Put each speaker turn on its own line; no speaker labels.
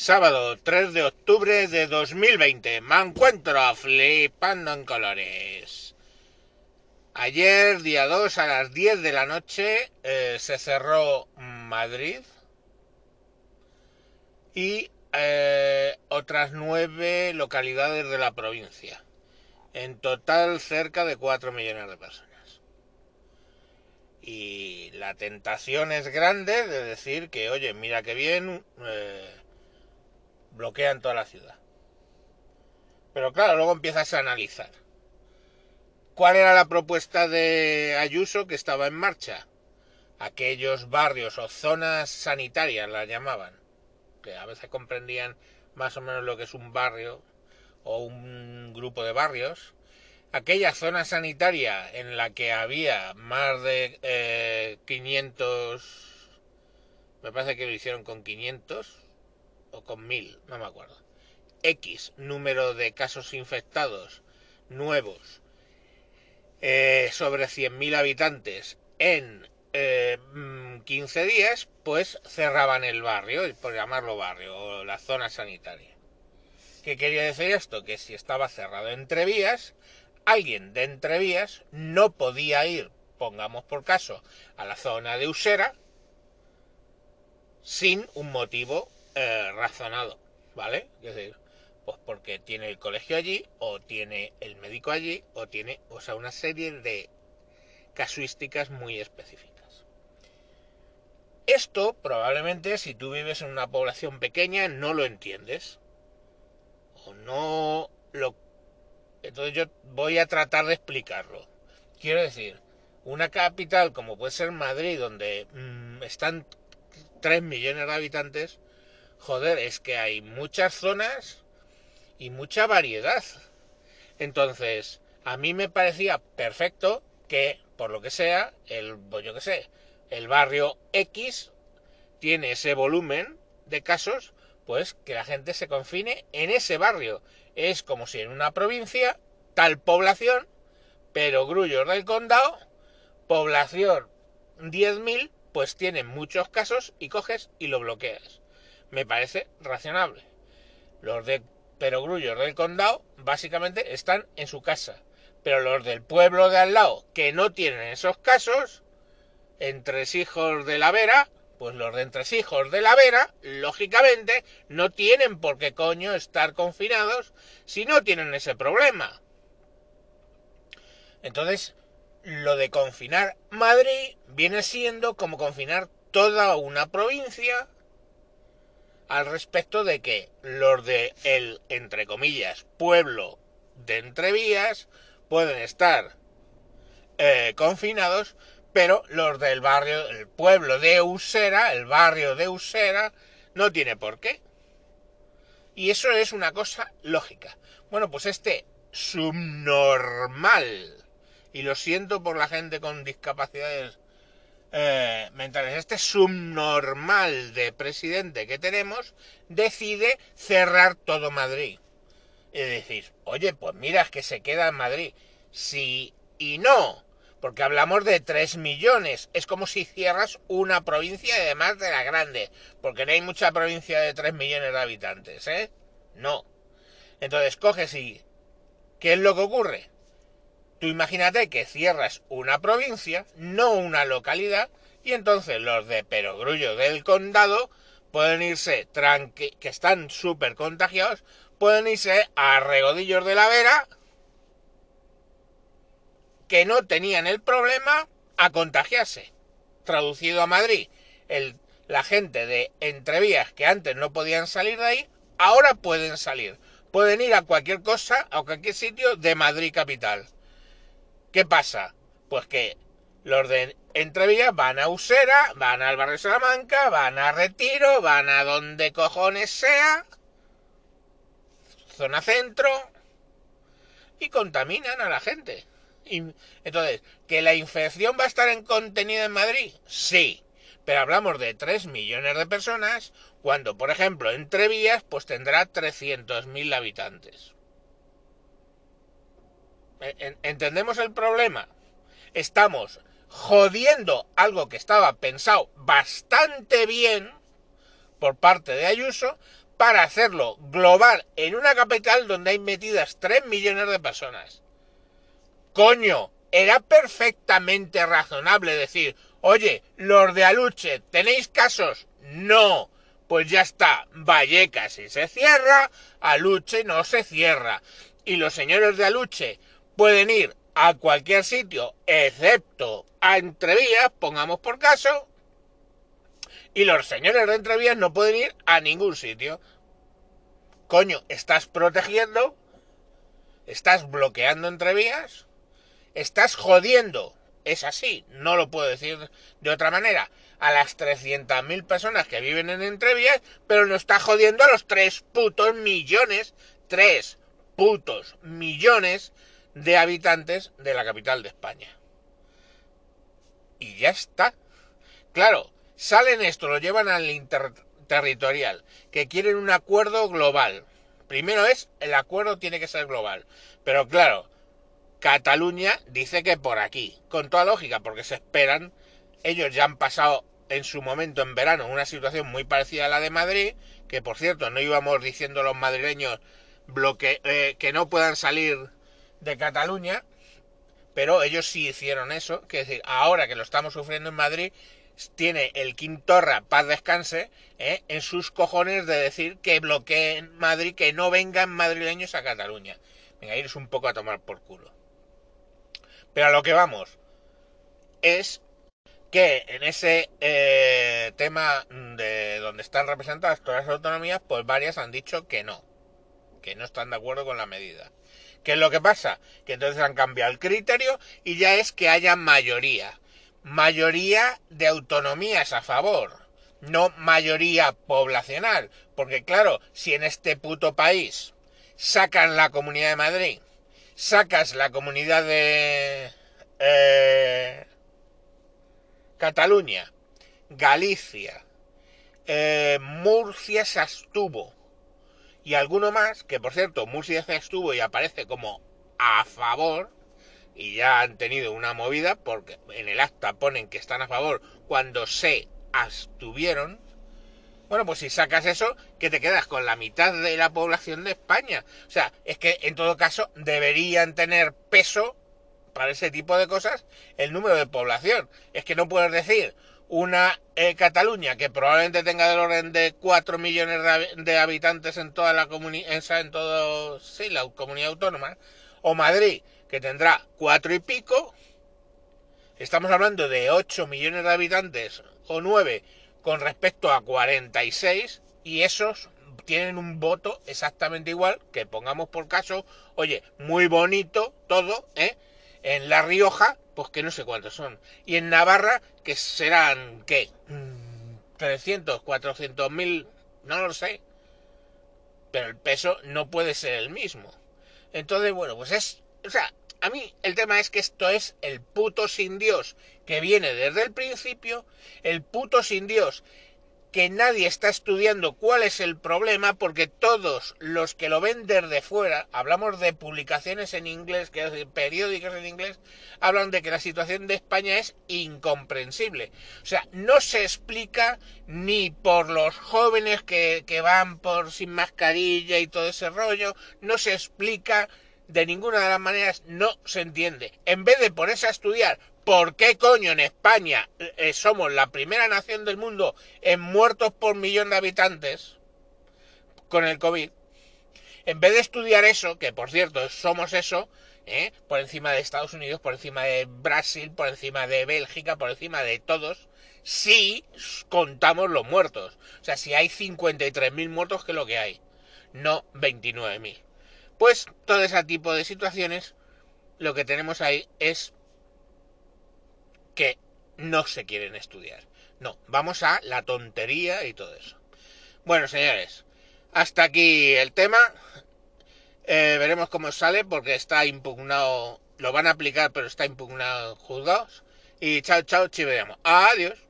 Sábado 3 de octubre de 2020. Me encuentro flipando en colores. Ayer, día 2, a las 10 de la noche, eh, se cerró Madrid y eh, otras nueve localidades de la provincia. En total, cerca de 4 millones de personas. Y la tentación es grande de decir que, oye, mira qué bien. Eh, bloquean toda la ciudad. Pero claro, luego empiezas a analizar. ¿Cuál era la propuesta de Ayuso que estaba en marcha? Aquellos barrios o zonas sanitarias las llamaban, que a veces comprendían más o menos lo que es un barrio o un grupo de barrios. Aquella zona sanitaria en la que había más de 500, eh, me parece que lo hicieron con 500, o con mil, no me acuerdo. X número de casos infectados nuevos eh, sobre 100.000 habitantes en 15 eh, días, pues cerraban el barrio, por llamarlo barrio, o la zona sanitaria. ¿Qué quería decir esto? Que si estaba cerrado entre vías, alguien de entre vías no podía ir, pongamos por caso, a la zona de Usera sin un motivo eh, razonado, ¿vale? Es decir, pues porque tiene el colegio allí, o tiene el médico allí, o tiene, o sea, una serie de casuísticas muy específicas. Esto probablemente si tú vives en una población pequeña no lo entiendes. O no lo... Entonces yo voy a tratar de explicarlo. Quiero decir, una capital como puede ser Madrid, donde mm, están 3 millones de habitantes, joder, es que hay muchas zonas y mucha variedad. Entonces, a mí me parecía perfecto que, por lo que sea, el, pues yo que sé, el barrio X tiene ese volumen de casos, pues que la gente se confine en ese barrio. Es como si en una provincia, tal población, pero Grullos del Condado, población 10.000, pues tiene muchos casos y coges y lo bloqueas me parece razonable. Los de perogrullos del condado básicamente están en su casa, pero los del pueblo de al lado que no tienen esos casos, entre hijos de la Vera, pues los de entre hijos de la Vera, lógicamente, no tienen por qué coño estar confinados si no tienen ese problema. Entonces, lo de confinar Madrid viene siendo como confinar toda una provincia al respecto de que los de el, entre comillas, pueblo de Entrevías pueden estar eh, confinados, pero los del barrio, el pueblo de Usera, el barrio de Usera, no tiene por qué. Y eso es una cosa lógica. Bueno, pues este subnormal, y lo siento por la gente con discapacidades eh, mentales, este subnormal de presidente que tenemos, decide cerrar todo Madrid. Y decir, oye, pues mira, que se queda en Madrid. Sí y no, porque hablamos de 3 millones. Es como si cierras una provincia además de la grande, porque no hay mucha provincia de 3 millones de habitantes, ¿eh? No. Entonces coges y... ¿Qué es lo que ocurre? Tú imagínate que cierras una provincia, no una localidad, y entonces los de Perogrullo del condado pueden irse que están súper contagiados, pueden irse a Regodillos de la Vera, que no tenían el problema, a contagiarse. Traducido a Madrid, la gente de Entrevías que antes no podían salir de ahí, ahora pueden salir. Pueden ir a cualquier cosa, a cualquier sitio de Madrid capital. ¿Qué pasa? Pues que los de Entrevías van a Usera, van al barrio Salamanca, van a Retiro, van a donde cojones sea, zona centro, y contaminan a la gente. Y, entonces, ¿que la infección va a estar en contenida en Madrid? Sí, pero hablamos de 3 millones de personas, cuando, por ejemplo, Entrevías, pues tendrá 300.000 habitantes. ¿Entendemos el problema? Estamos jodiendo algo que estaba pensado bastante bien por parte de Ayuso para hacerlo global en una capital donde hay metidas 3 millones de personas. Coño, era perfectamente razonable decir, oye, los de Aluche, ¿tenéis casos? No. Pues ya está, Vallecas si se cierra, Aluche no se cierra. Y los señores de Aluche pueden ir a cualquier sitio, excepto a Entrevías, pongamos por caso, y los señores de Entrevías no pueden ir a ningún sitio. Coño, estás protegiendo, estás bloqueando Entrevías, estás jodiendo, es así, no lo puedo decir de otra manera, a las 300.000 personas que viven en Entrevías, pero no está jodiendo a los 3 putos millones, 3 putos millones de habitantes de la capital de España. Y ya está. Claro, salen esto, lo llevan al interterritorial, que quieren un acuerdo global. Primero es, el acuerdo tiene que ser global. Pero claro, Cataluña dice que por aquí, con toda lógica, porque se esperan, ellos ya han pasado en su momento en verano una situación muy parecida a la de Madrid, que por cierto no íbamos diciendo los madrileños bloque, eh, que no puedan salir de Cataluña, pero ellos sí hicieron eso, que decir, ahora que lo estamos sufriendo en Madrid, tiene el Quintorra, paz descanse, eh, en sus cojones de decir que bloqueen Madrid, que no vengan madrileños a Cataluña. Venga, iros un poco a tomar por culo. Pero a lo que vamos es que en ese eh, tema de donde están representadas todas las autonomías, pues varias han dicho que no, que no están de acuerdo con la medida. ¿Qué es lo que pasa? Que entonces han cambiado el criterio y ya es que haya mayoría. Mayoría de autonomías a favor, no mayoría poblacional. Porque claro, si en este puto país sacan la Comunidad de Madrid, sacas la comunidad de eh, Cataluña, Galicia, eh, Murcia se abstuvo y alguno más, que por cierto Murcia se abstuvo y aparece como a favor, y ya han tenido una movida porque en el acta ponen que están a favor cuando se abstuvieron, bueno, pues si sacas eso, que te quedas con la mitad de la población de España. O sea, es que en todo caso deberían tener peso para ese tipo de cosas el número de población. Es que no puedes decir una Cataluña que probablemente tenga del orden de 4 millones de, habitantes en toda la comunidad, en sí, la comunidad autónoma, o Madrid que tendrá cuatro y pico. Estamos hablando de 8 millones de habitantes o 9 con respecto a 46 y esos tienen un voto exactamente igual que pongamos por caso, oye, muy bonito todo, ¿eh? En La Rioja, pues que no sé cuántos son. Y en Navarra, que serán, ¿qué? 300, 400 mil, no lo sé. Pero el peso no puede ser el mismo. Entonces, bueno, pues es, o sea, a mí el tema es que esto es el puto sin Dios que viene desde el principio, el puto sin Dios que nadie está estudiando cuál es el problema porque todos los que lo ven desde fuera, hablamos de publicaciones en inglés, que decir, periódicos en inglés, hablan de que la situación de España es incomprensible. O sea, no se explica ni por los jóvenes que, que van por sin mascarilla y todo ese rollo, no se explica de ninguna de las maneras no se entiende. En vez de ponerse a estudiar por qué coño en España eh, somos la primera nación del mundo en muertos por millón de habitantes con el COVID, en vez de estudiar eso, que por cierto somos eso, ¿eh? por encima de Estados Unidos, por encima de Brasil, por encima de Bélgica, por encima de todos, si contamos los muertos. O sea, si hay 53.000 muertos, que es lo que hay, no 29.000. Pues todo ese tipo de situaciones, lo que tenemos ahí es no se quieren estudiar. No, vamos a la tontería y todo eso. Bueno, señores, hasta aquí el tema. Eh, veremos cómo sale porque está impugnado, lo van a aplicar pero está impugnado juzgados. Y chao, chao, chiveamos. Adiós.